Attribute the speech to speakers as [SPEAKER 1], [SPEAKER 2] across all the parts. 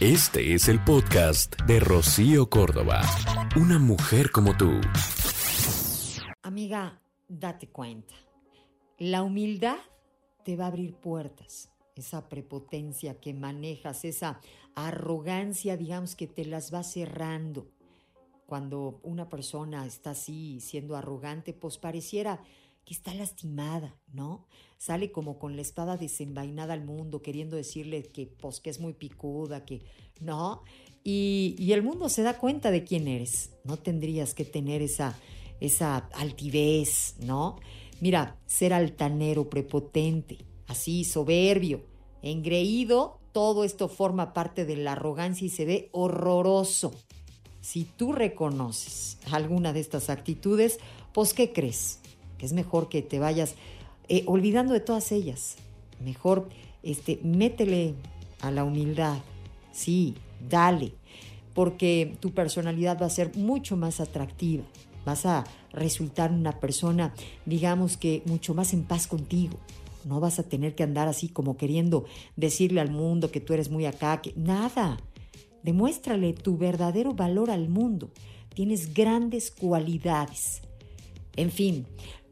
[SPEAKER 1] Este es el podcast de Rocío Córdoba. Una mujer como tú.
[SPEAKER 2] Amiga, date cuenta. La humildad te va a abrir puertas. Esa prepotencia que manejas, esa arrogancia, digamos, que te las va cerrando. Cuando una persona está así, siendo arrogante, pues pareciera que está lastimada, ¿no? Sale como con la espada desenvainada al mundo, queriendo decirle que, pues, que es muy picuda, que, ¿no? Y, y el mundo se da cuenta de quién eres. No tendrías que tener esa, esa altivez, ¿no? Mira, ser altanero, prepotente, así, soberbio, engreído, todo esto forma parte de la arrogancia y se ve horroroso. Si tú reconoces alguna de estas actitudes, pues ¿qué crees? Que es mejor que te vayas eh, olvidando de todas ellas. Mejor este, métele a la humildad. Sí, dale. Porque tu personalidad va a ser mucho más atractiva. Vas a resultar una persona, digamos que mucho más en paz contigo. No vas a tener que andar así como queriendo decirle al mundo que tú eres muy acá, que nada. Demuéstrale tu verdadero valor al mundo. Tienes grandes cualidades. En fin,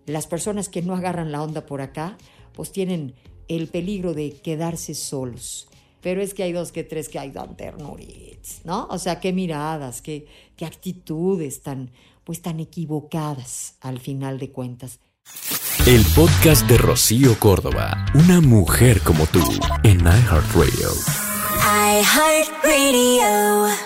[SPEAKER 2] las personas que no agarran la onda por acá, pues tienen el peligro de quedarse solos. Pero es que hay dos que tres que hay dan ternuritas, ¿no? O sea, qué miradas, qué, qué actitudes tan, pues tan equivocadas al final de cuentas.
[SPEAKER 1] El podcast de Rocío Córdoba, una mujer como tú, en iHeartRadio.
[SPEAKER 3] iHeartRadio.